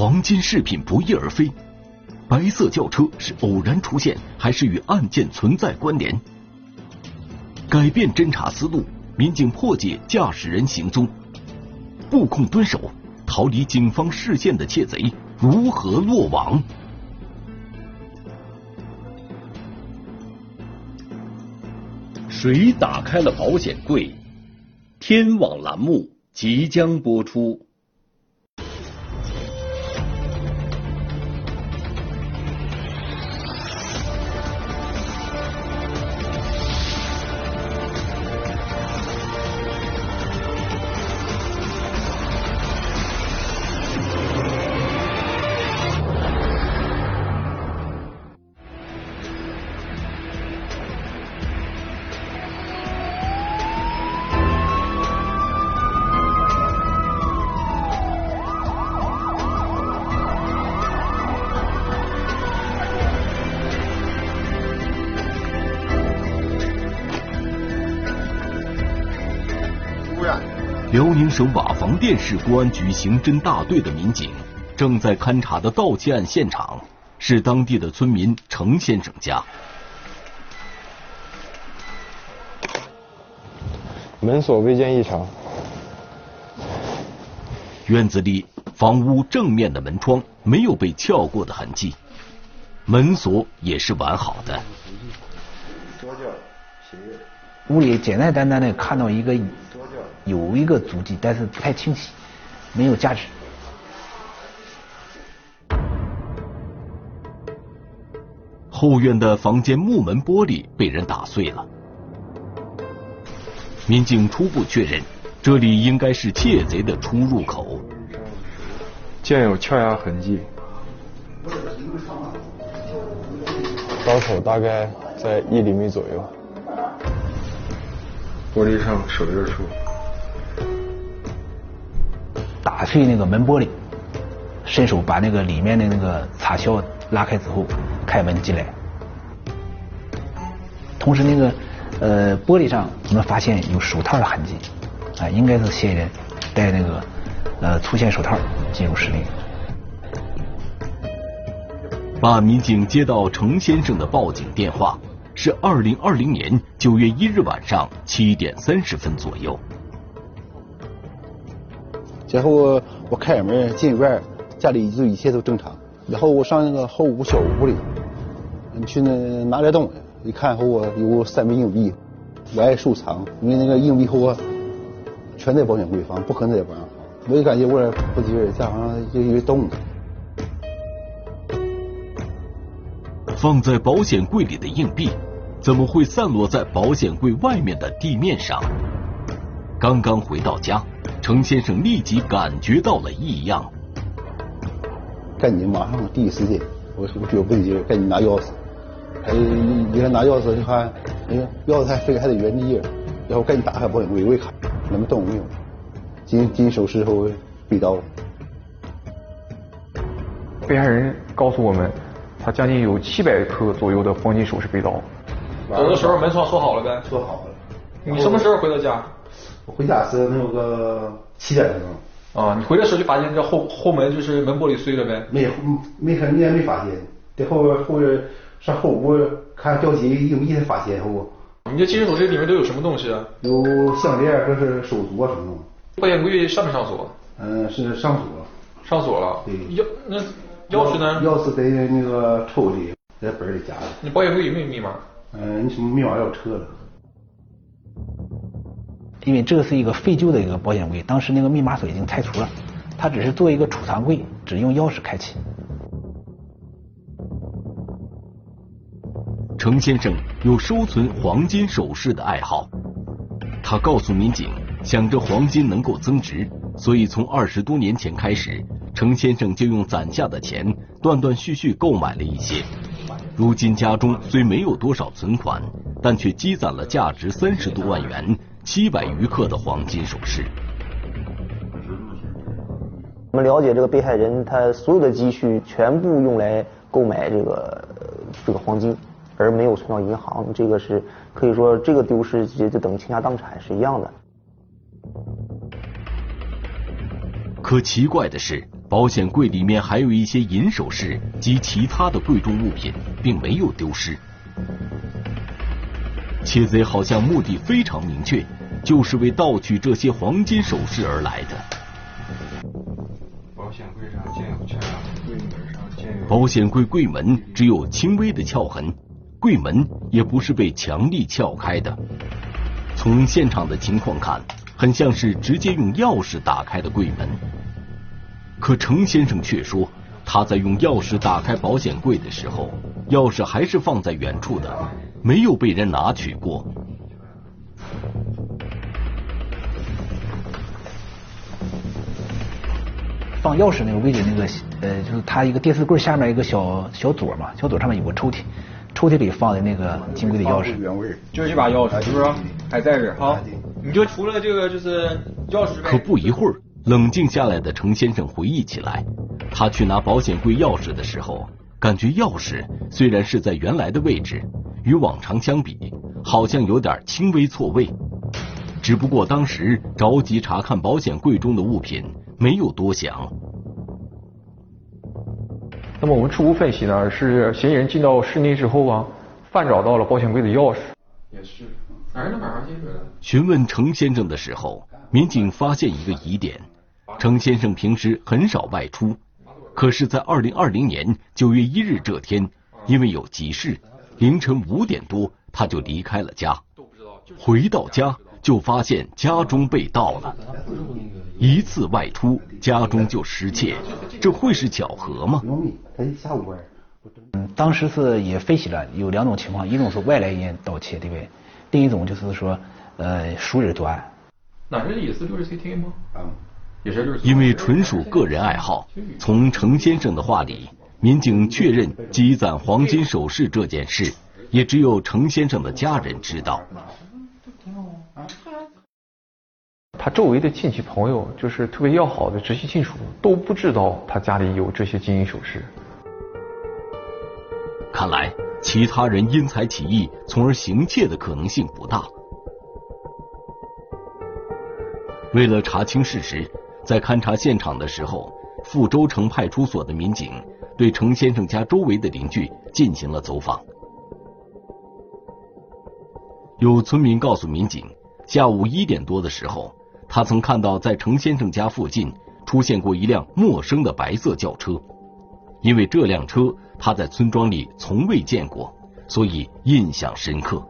黄金饰品不翼而飞，白色轿车是偶然出现，还是与案件存在关联？改变侦查思路，民警破解驾驶人行踪，布控蹲守，逃离警方视线的窃贼如何落网？谁打开了保险柜？天网栏目即将播出。辽宁省瓦房店市公安局刑侦大队的民警正在勘查的盗窃案现场是当地的村民程先生家。门锁未见异常。院子里房屋正面的门窗没有被撬过的痕迹，门锁也是完好的。屋里简简单单的看到一个。有一个足迹，但是不太清晰，没有价值。后院的房间木门玻璃被人打碎了，民警初步确认，这里应该是窃贼的出入口。见有撬压痕迹，刀口大概在一厘米左右，玻璃上手印处。打碎那个门玻璃，伸手把那个里面的那个插销拉开之后，开门进来。同时，那个呃玻璃上我们发现有手套的痕迹，啊，应该是嫌疑人戴那个呃粗线手套进入室内。办案民警接到程先生的报警电话，是二零二零年九月一日晚上七点三十分左右。然后我开门进院，家里就一切都正常。然后我上那个后屋小屋里，去那拿点东西，一看后我有三枚硬币，我爱收藏，因为那个硬币后我全在保险柜放，不可能在网上放。我就感觉我不对劲，家好像就有动静。放在保险柜里的硬币，怎么会散落在保险柜外面的地面上？刚刚回到家。程先生立即感觉到了异样，赶紧马上第一时间，我我觉得不对劲，赶紧拿钥匙。哎，你看拿钥匙，你看，哎呀，钥匙还非还在原地，然后赶紧打开保险柜，我一看，什么动没有？金金首饰和被刀。被害人告诉我们，他将近有七百克左右的黄金首饰被盗。走的时候门窗锁好了呗？锁好了。你什么时候回到家？回家是能有个七点钟。啊，你回来时候就发现这后后门就是门玻璃碎了呗？没没看，你也没发现。在后边后边上后屋看掉金硬币才发现后。你这金属首饰里面都有什么东西啊？有项链，这是手镯什么的。保险柜上没上锁？嗯，是上锁。上锁了。对。钥那钥匙呢？钥匙在那个抽屉，在本里夹着。你保险柜有没有密码？嗯，你什么密码要撤了？因为这是一个废旧的一个保险柜，当时那个密码锁已经拆除了，它只是做一个储藏柜，只用钥匙开启。程先生有收存黄金首饰的爱好，他告诉民警，想着黄金能够增值，所以从二十多年前开始，程先生就用攒下的钱断断续续购买了一些。如今家中虽没有多少存款，但却积攒了价值三十多万元。七百余克的黄金首饰。我们了解，这个被害人他所有的积蓄全部用来购买这个这个黄金，而没有存到银行。这个是可以说，这个丢失就就等于倾家荡产是一样的。可奇怪的是，保险柜里面还有一些银首饰及其他的贵重物品，并没有丢失。窃贼好像目的非常明确，就是为盗取这些黄金首饰而来的。保险柜上见有撬，柜门上见有。保险柜柜门只有轻微的撬痕，柜门也不是被强力撬开的。从现场的情况看，很像是直接用钥匙打开的柜门。可程先生却说，他在用钥匙打开保险柜的时候，钥匙还是放在原处的，没有被人拿取过。放钥匙那个位置，那个呃，就是他一个电视柜下面一个小小左嘛，小左上面有个抽屉，抽屉里放的那个金柜的钥匙。原位。就这把钥匙，是不是？还在这儿啊？你就除了这个就是钥匙可不一会儿，冷静下来的程先生回忆起来，他去拿保险柜钥匙的时候，感觉钥匙虽然是在原来的位置，与往常相比，好像有点轻微错位。只不过当时着急查看保险柜中的物品，没有多想。那么我们初步分析呢，是嫌疑人进到室内之后啊，翻找到了保险柜的钥匙。也是，反正马上进去了。询问程先生的时候，民警发现一个疑点：程先生平时很少外出，可是，在二零二零年九月一日这天，因为有急事，凌晨五点多他就离开了家。回到家就发现家中被盗了，一次外出家中就失窃，这会是巧合吗？嗯，当时是也分析了有两种情况，一种是外来人盗窃，对不对？另一种就是说，呃，熟人作案。那这也是六十 CT 吗？嗯。因为纯属个人爱好，从程先生的话里，民警确认积攒黄金首饰这件事，也只有程先生的家人知道。他周围的亲戚朋友，就是特别要好的直系亲属，都不知道他家里有这些金银首饰。看来，其他人因财起意，从而行窃的可能性不大。为了查清事实，在勘察现场的时候，富州城派出所的民警对程先生家周围的邻居进行了走访。有村民告诉民警，下午一点多的时候，他曾看到在程先生家附近出现过一辆陌生的白色轿车，因为这辆车他在村庄里从未见过，所以印象深刻。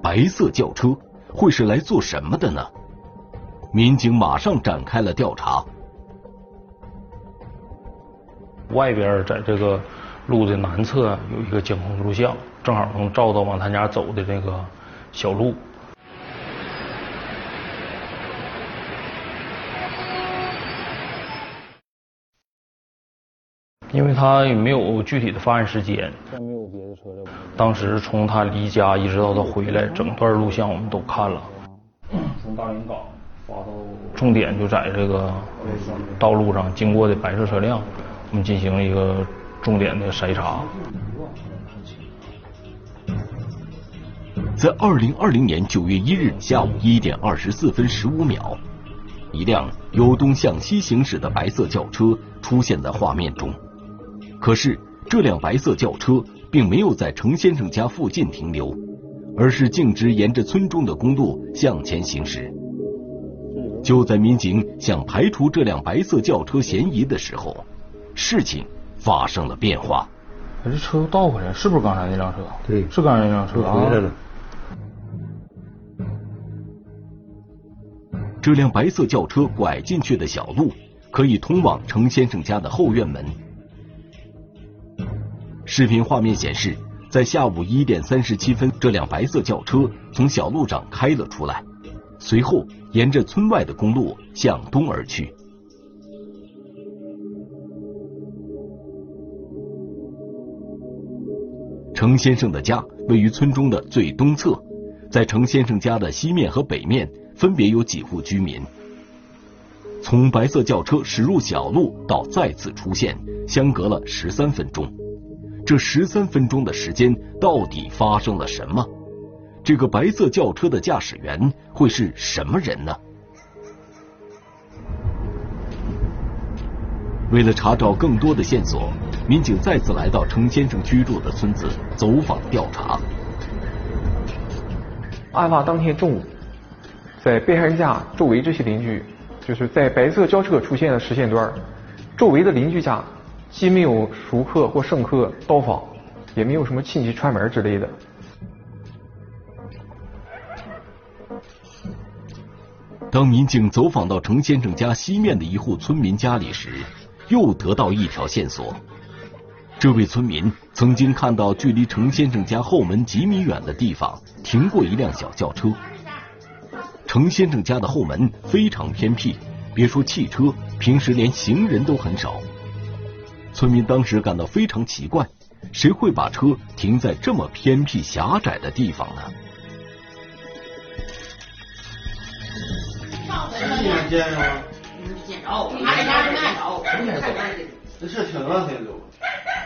白色轿车会是来做什么的呢？民警马上展开了调查。外边在这个路的南侧有一个监控录像，正好能照到往他家走的这个小路。因为他也没有具体的发案时间，没有别的车辆。当时从他离家一直到他回来，整段录像我们都看了。从大连港重点就在这个道路上经过的白色车辆，我们进行了一个重点的筛查。在二零二零年九月一日下午一点二十四分十五秒，一辆由东向西行驶的白色轿车出现在画面中。可是，这辆白色轿车并没有在程先生家附近停留，而是径直沿着村中的公路向前行驶。就在民警想排除这辆白色轿车嫌疑的时候，事情发生了变化。这车又倒回来，是不是刚才那辆车？对，是刚才那辆车啊。回来了。这辆白色轿车拐进去的小路，可以通往程先生家的后院门。视频画面显示，在下午一点三十七分，这辆白色轿车从小路上开了出来，随后沿着村外的公路向东而去。程先生的家位于村中的最东侧，在程先生家的西面和北面分别有几户居民。从白色轿车驶入小路到再次出现，相隔了十三分钟。这十三分钟的时间到底发生了什么？这个白色轿车的驾驶员会是什么人呢？为了查找更多的线索，民警再次来到程先生居住的村子走访调查。案发当天中午，在被害人家周围这些邻居，就是在白色轿车出现的时间段，周围的邻居家既没有熟客或生客到访，也没有什么亲戚串门之类的。当民警走访到程先生家西面的一户村民家里时，又得到一条线索。这位村民曾经看到距离程先生家后门几米远的地方停过一辆小轿车。程先生家的后门非常偏僻，别说汽车，平时连行人都很少。村民当时感到非常奇怪，谁会把车停在这么偏僻狭窄的地方呢？没见着吗？没见着，俺家没看着。这车停了才走。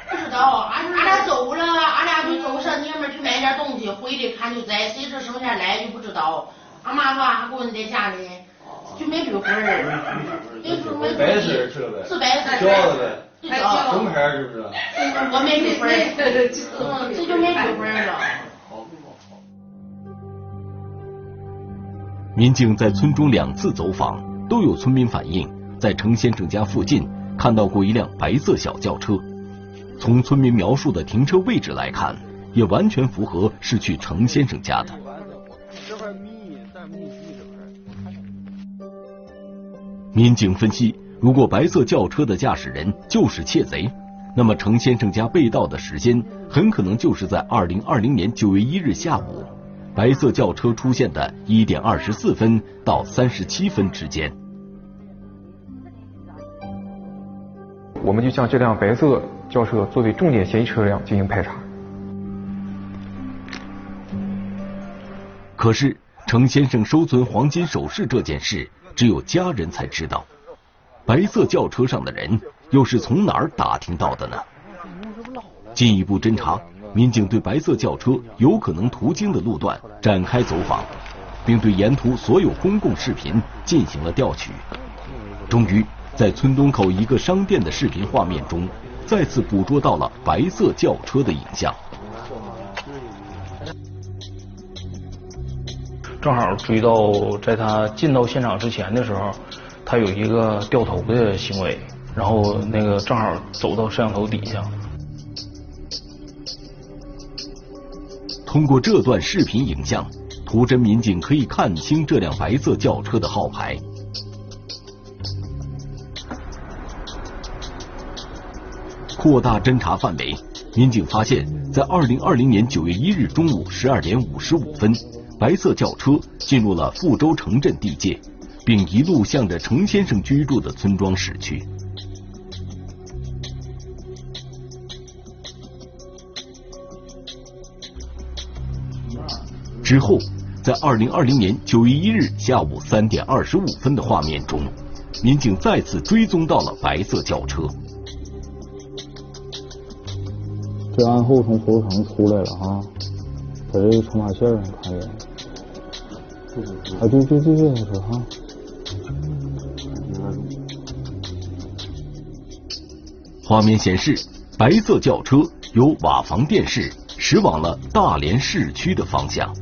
不知道，俺俺俩走了，俺俩就走上娘们去买点东西，回来看就在，谁知剩下来就不知道。俺妈说俺闺女在家里，就没追回儿。白色车呗。是白色。轿子呗。对轿什么牌是不是？我没追回儿。嗯，这就没追回儿了。民警在村中两次走访，都有村民反映，在程先生家附近看到过一辆白色小轿车。从村民描述的停车位置来看，也完全符合是去程先生家的。民警分析，如果白色轿车的驾驶人就是窃贼，那么程先生家被盗的时间很可能就是在二零二零年九月一日下午。白色轿车出现的一点二十四分到三十七分之间，我们就将这辆白色轿车作为重点嫌疑车辆进行排查。可是，程先生收存黄金首饰这件事，只有家人才知道。白色轿车上的人又是从哪儿打听到的呢？进一步侦查。民警对白色轿车有可能途经的路段展开走访，并对沿途所有公共视频进行了调取。终于，在村东口一个商店的视频画面中，再次捕捉到了白色轿车的影像。正好追到在他进到现场之前的时候，他有一个掉头的行为，然后那个正好走到摄像头底下。通过这段视频影像，图侦民警可以看清这辆白色轿车的号牌。扩大侦查范围，民警发现，在二零二零年九月一日中午十二点五十五分，白色轿车进入了富州城镇地界，并一路向着程先生居住的村庄驶去。之后，在二零二零年九月一日下午三点二十五分的画面中，民警再次追踪到了白色轿车。这案后从火车城出来了啊，在这个冲马线上看见。啊，对对对对，他说哈。画面显示，白色轿车由瓦房店市驶往了大连市区的方向。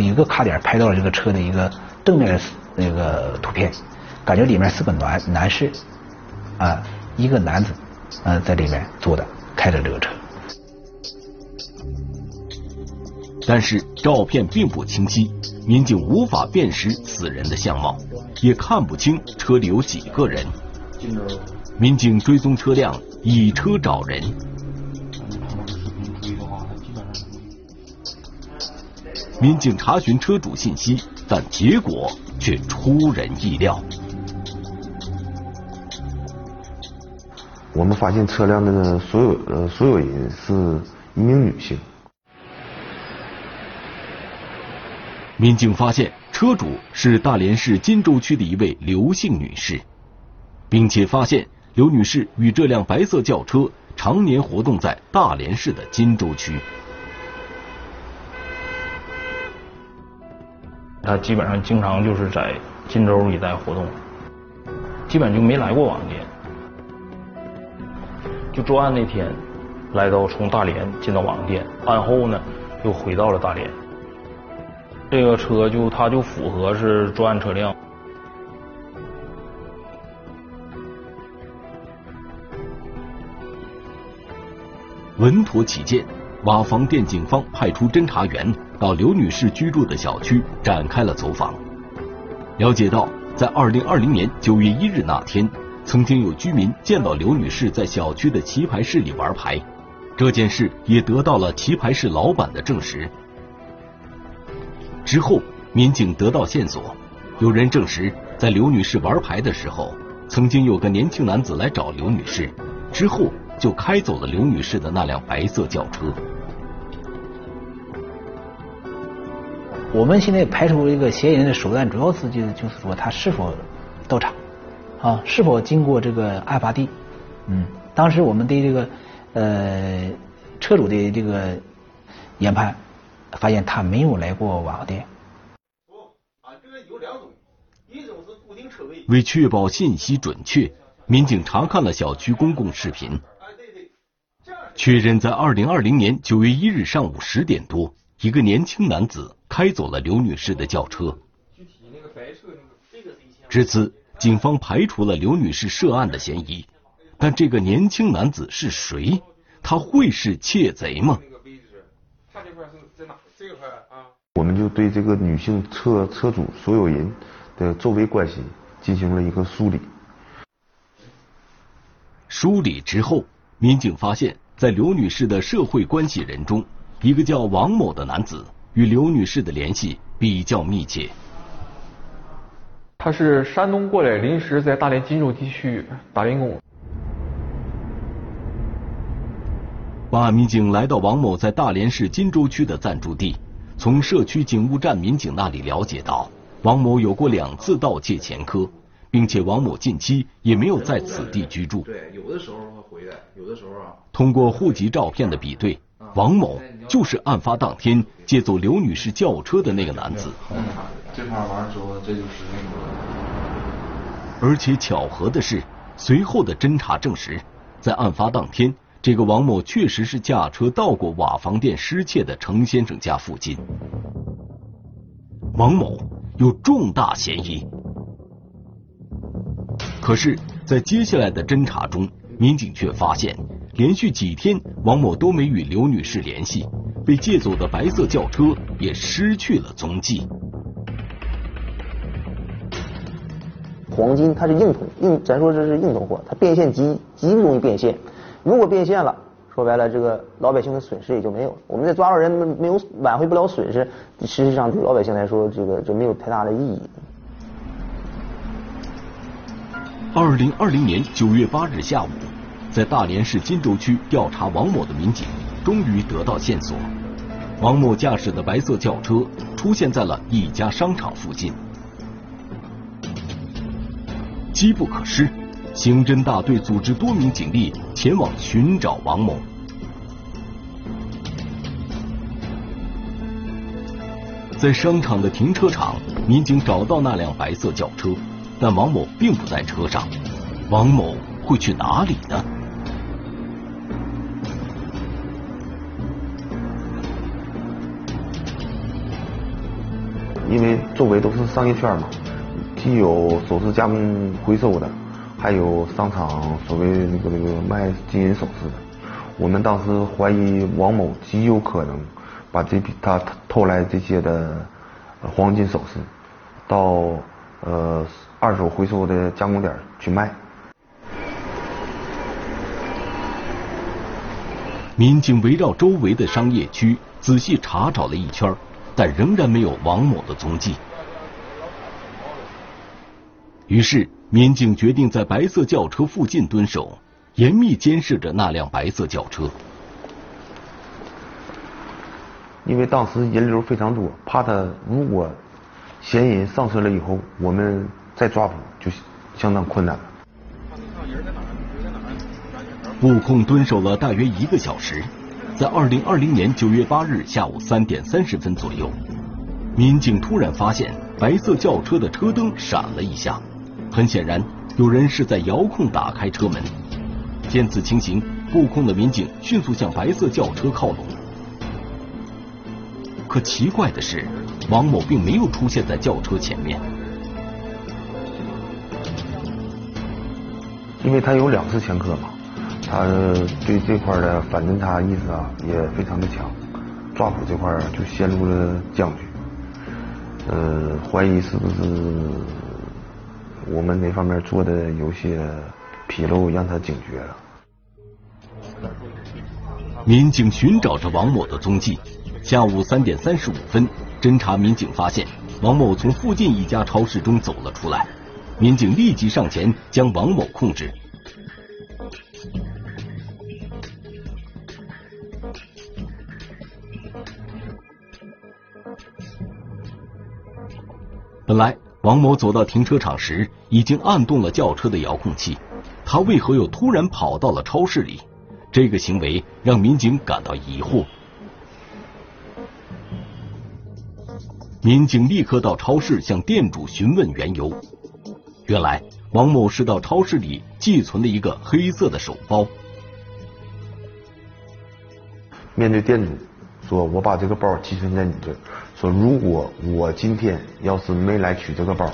一个卡点拍到了这个车的一个正面的那个图片，感觉里面是个男男士，啊，一个男子，啊，在里面坐的，开着这个车。但是照片并不清晰，民警无法辨识此人的相貌，也看不清车里有几个人。民警追踪车辆，以车找人。民警查询车主信息，但结果却出人意料。我们发现车辆的所有呃所有人是一名女性。民警发现车主是大连市金州区的一位刘姓女士，并且发现刘女士与这辆白色轿车常年活动在大连市的金州区。他基本上经常就是在金州一带活动，基本就没来过网店。就作案那天，来到从大连进到网店，案后呢又回到了大连。这个车就它就符合是作案车辆。稳妥起见，瓦房店警方派出侦查员到刘女士居住的小区展开了走访。了解到，在二零二零年九月一日那天，曾经有居民见到刘女士在小区的棋牌室里玩牌，这件事也得到了棋牌室老板的证实。之后，民警得到线索，有人证实，在刘女士玩牌的时候，曾经有个年轻男子来找刘女士，之后。就开走了刘女士的那辆白色轿车。我们现在排除一个嫌疑人的手段，主要是就就是说他是否到场，啊，是否经过这个案发地。嗯，当时我们对这个呃车主的这个研判，发现他没有来过网店。啊，这个有两种，一种是固定车位。为确保信息准确，民警查看了小区公共视频。确认，在二零二零年九月一日上午十点多，一个年轻男子开走了刘女士的轿车。至此，警方排除了刘女士涉案的嫌疑。但这个年轻男子是谁？他会是窃贼吗？我们就对这个女性车车主所有人的周围关系进行了一个梳理。梳理之后，民警发现。在刘女士的社会关系人中，一个叫王某的男子与刘女士的联系比较密切。他是山东过来，临时在大连金州地区打零工。办案民警来到王某在大连市金州区的暂住地，从社区警务站民警那里了解到，王某有过两次盗窃前科，并且王某近期也没有在此地居住。对，有的时候会回来，有的时候啊。通过户籍照片的比对，王某就是案发当天借走刘女士轿车的那个男子。这盘完之后，这就是那个。而且巧合的是，随后的侦查证实，在案发当天，这个王某确实是驾车到过瓦房店失窃的程先生家附近。王某有重大嫌疑。可是，在接下来的侦查中，民警却发现。连续几天，王某都没与刘女士联系，被借走的白色轿车也失去了踪迹。黄金它是硬通硬，咱说这是硬通货，它变现极极不容易变现。如果变现了，说白了，这个老百姓的损失也就没有了。我们再抓到人，没有挽回不了损失，实际上对老百姓来说，这个就没有太大的意义。二零二零年九月八日下午。在大连市金州区调查王某的民警终于得到线索，王某驾驶的白色轿车出现在了一家商场附近。机不可失，刑侦大队组织多名警力前往寻找王某。在商场的停车场，民警找到那辆白色轿车，但王某并不在车上。王某会去哪里呢？因为周围都是商业圈嘛，既有首饰加工回收的，还有商场所谓那个那个卖金银首饰的。我们当时怀疑王某极有可能把这批他偷来这些的黄金首饰到呃二手回收的加工点去卖。民警围绕周围的商业区仔细查找了一圈。但仍然没有王某的踪迹，于是民警决定在白色轿车附近蹲守，严密监视着那辆白色轿车。因为当时人流非常多，怕他如果嫌疑人上车了以后，我们再抓捕就相当困难了。布控蹲守了大约一个小时。在二零二零年九月八日下午三点三十分左右，民警突然发现白色轿车的车灯闪了一下，很显然有人是在遥控打开车门。见此情形，布控的民警迅速向白色轿车靠拢。可奇怪的是，王某并没有出现在轿车前面。因为他有两次前科嘛，他对这块的反侦查意识啊也非常的强，抓捕这块就陷入了僵局。呃，怀疑是不是我们哪方面做的有些纰漏，让他警觉了。民警寻找着王某的踪迹。下午三点三十五分，侦查民警发现王某从附近一家超市中走了出来。民警立即上前将王某控制。本来，王某走到停车场时已经按动了轿车的遥控器，他为何又突然跑到了超市里？这个行为让民警感到疑惑。民警立刻到超市向店主询问缘由。原来，王某是到超市里寄存了一个黑色的手包。面对店主，说我把这个包寄存在你这，说如果我今天要是没来取这个包，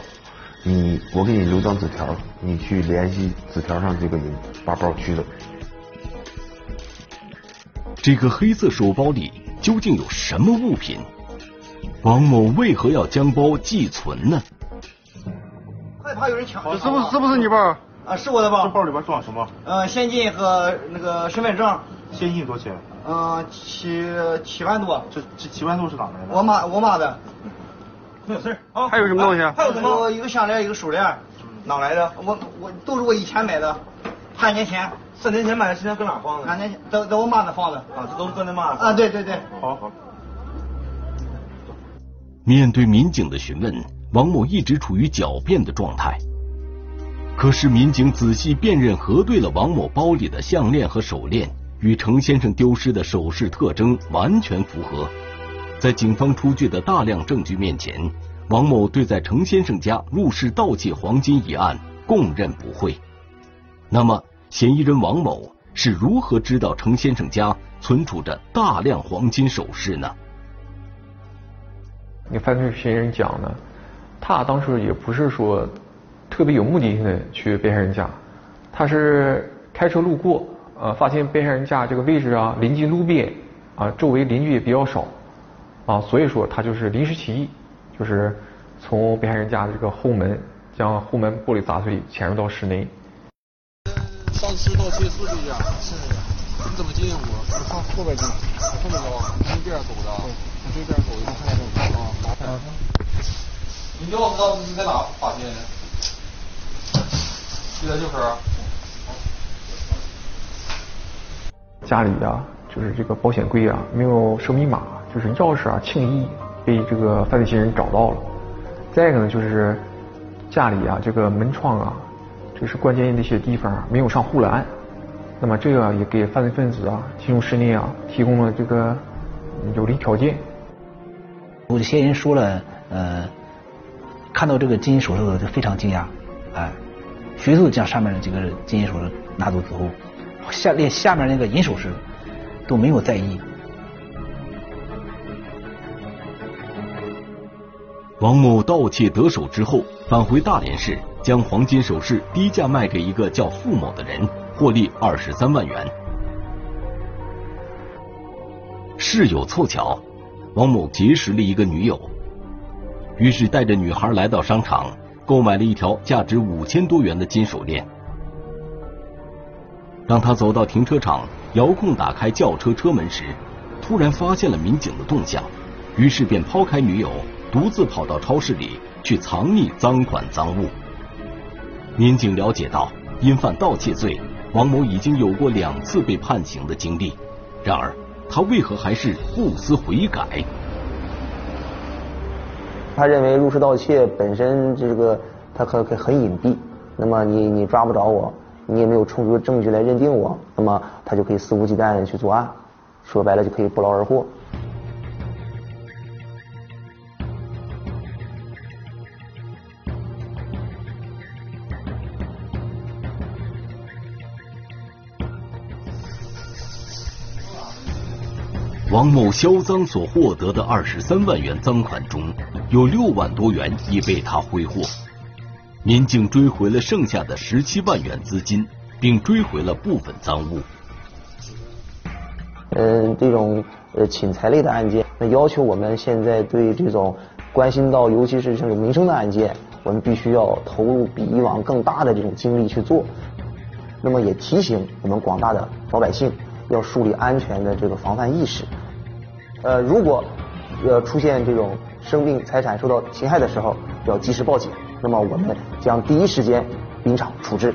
你我给你留张纸条，你去联系纸条上这个人，把包取走。这个黑色手包里究竟有什么物品？王某为何要将包寄存呢？害怕有人抢，是不是是不是你包？啊，是我的包。这包里边装什么？呃，现金和那个身份证。现金多少钱？嗯，七七万多。这这七万多是哪来的？我妈我妈的。没有事啊。还有什么东西？还有什么？一个项链，一个手链。哪来的？我我都是我以前买的，半年前。三年前买的，现在搁哪放的？三年前在在我妈那放的。啊，这都是搁你妈。啊，对对对。好好。面对民警的询问，王某一直处于狡辩的状态。可是民警仔细辨认核对了王某包里的项链和手链，与程先生丢失的首饰特征完全符合。在警方出具的大量证据面前，王某对在程先生家入室盗窃黄金一案供认不讳。那么，嫌疑人王某是如何知道程先生家存储着大量黄金首饰呢？那犯罪嫌疑人讲呢，他当时也不是说特别有目的性的去被害人家，他是开车路过，呃，发现被害人家这个位置啊临近路边，啊，周围邻居也比较少，啊，所以说他就是临时起意，就是从被害人家的这个后门将后门玻璃砸碎，潜入到室内。上次盗窃是不是这样？是。你怎么进屋？我上后边进，后面走，从这边走的，从这边走一趟看见没？啊，麻烦。你钥匙当时是在哪发现的？就在这块儿。家里啊，就是这个保险柜啊，没有设密码，就是钥匙啊，轻易被这个犯罪嫌疑人找到了。再一个呢，就是家里啊，这个门窗啊，就是关键那些地方啊没有上护栏。那么这个也给犯罪分子啊进入室内啊提供了这个有利条件。我的嫌疑人说了，呃，看到这个金银首饰就非常惊讶，哎，迅速将上面的这个金银首饰拿走之后，下连下面那个银首饰都没有在意。王某盗窃得手之后，返回大连市，将黄金首饰低价卖给一个叫付某的人。获利二十三万元。事有凑巧，王某结识了一个女友，于是带着女孩来到商场，购买了一条价值五千多元的金手链。当他走到停车场，遥控打开轿车车门时，突然发现了民警的动向，于是便抛开女友，独自跑到超市里去藏匿赃款赃物。民警了解到，因犯盗窃罪。王某已经有过两次被判刑的经历，然而他为何还是不思悔改？他认为入室盗窃本身这个他可可很隐蔽，那么你你抓不着我，你也没有充足的证据来认定我那么他就可以肆无忌惮的去作案说白了就可以不劳而获。王某销赃所获得的二十三万元赃款中有六万多元已被他挥霍。民警追回了剩下的十七万元资金，并追回了部分赃物。嗯，这种呃侵财类的案件，那要求我们现在对这种关心到，尤其是这种民生的案件，我们必须要投入比以往更大的这种精力去做。那么也提醒我们广大的老百姓，要树立安全的这个防范意识。呃，如果呃出现这种生命财产受到侵害的时候，要及时报警。那么我们将第一时间临场处置。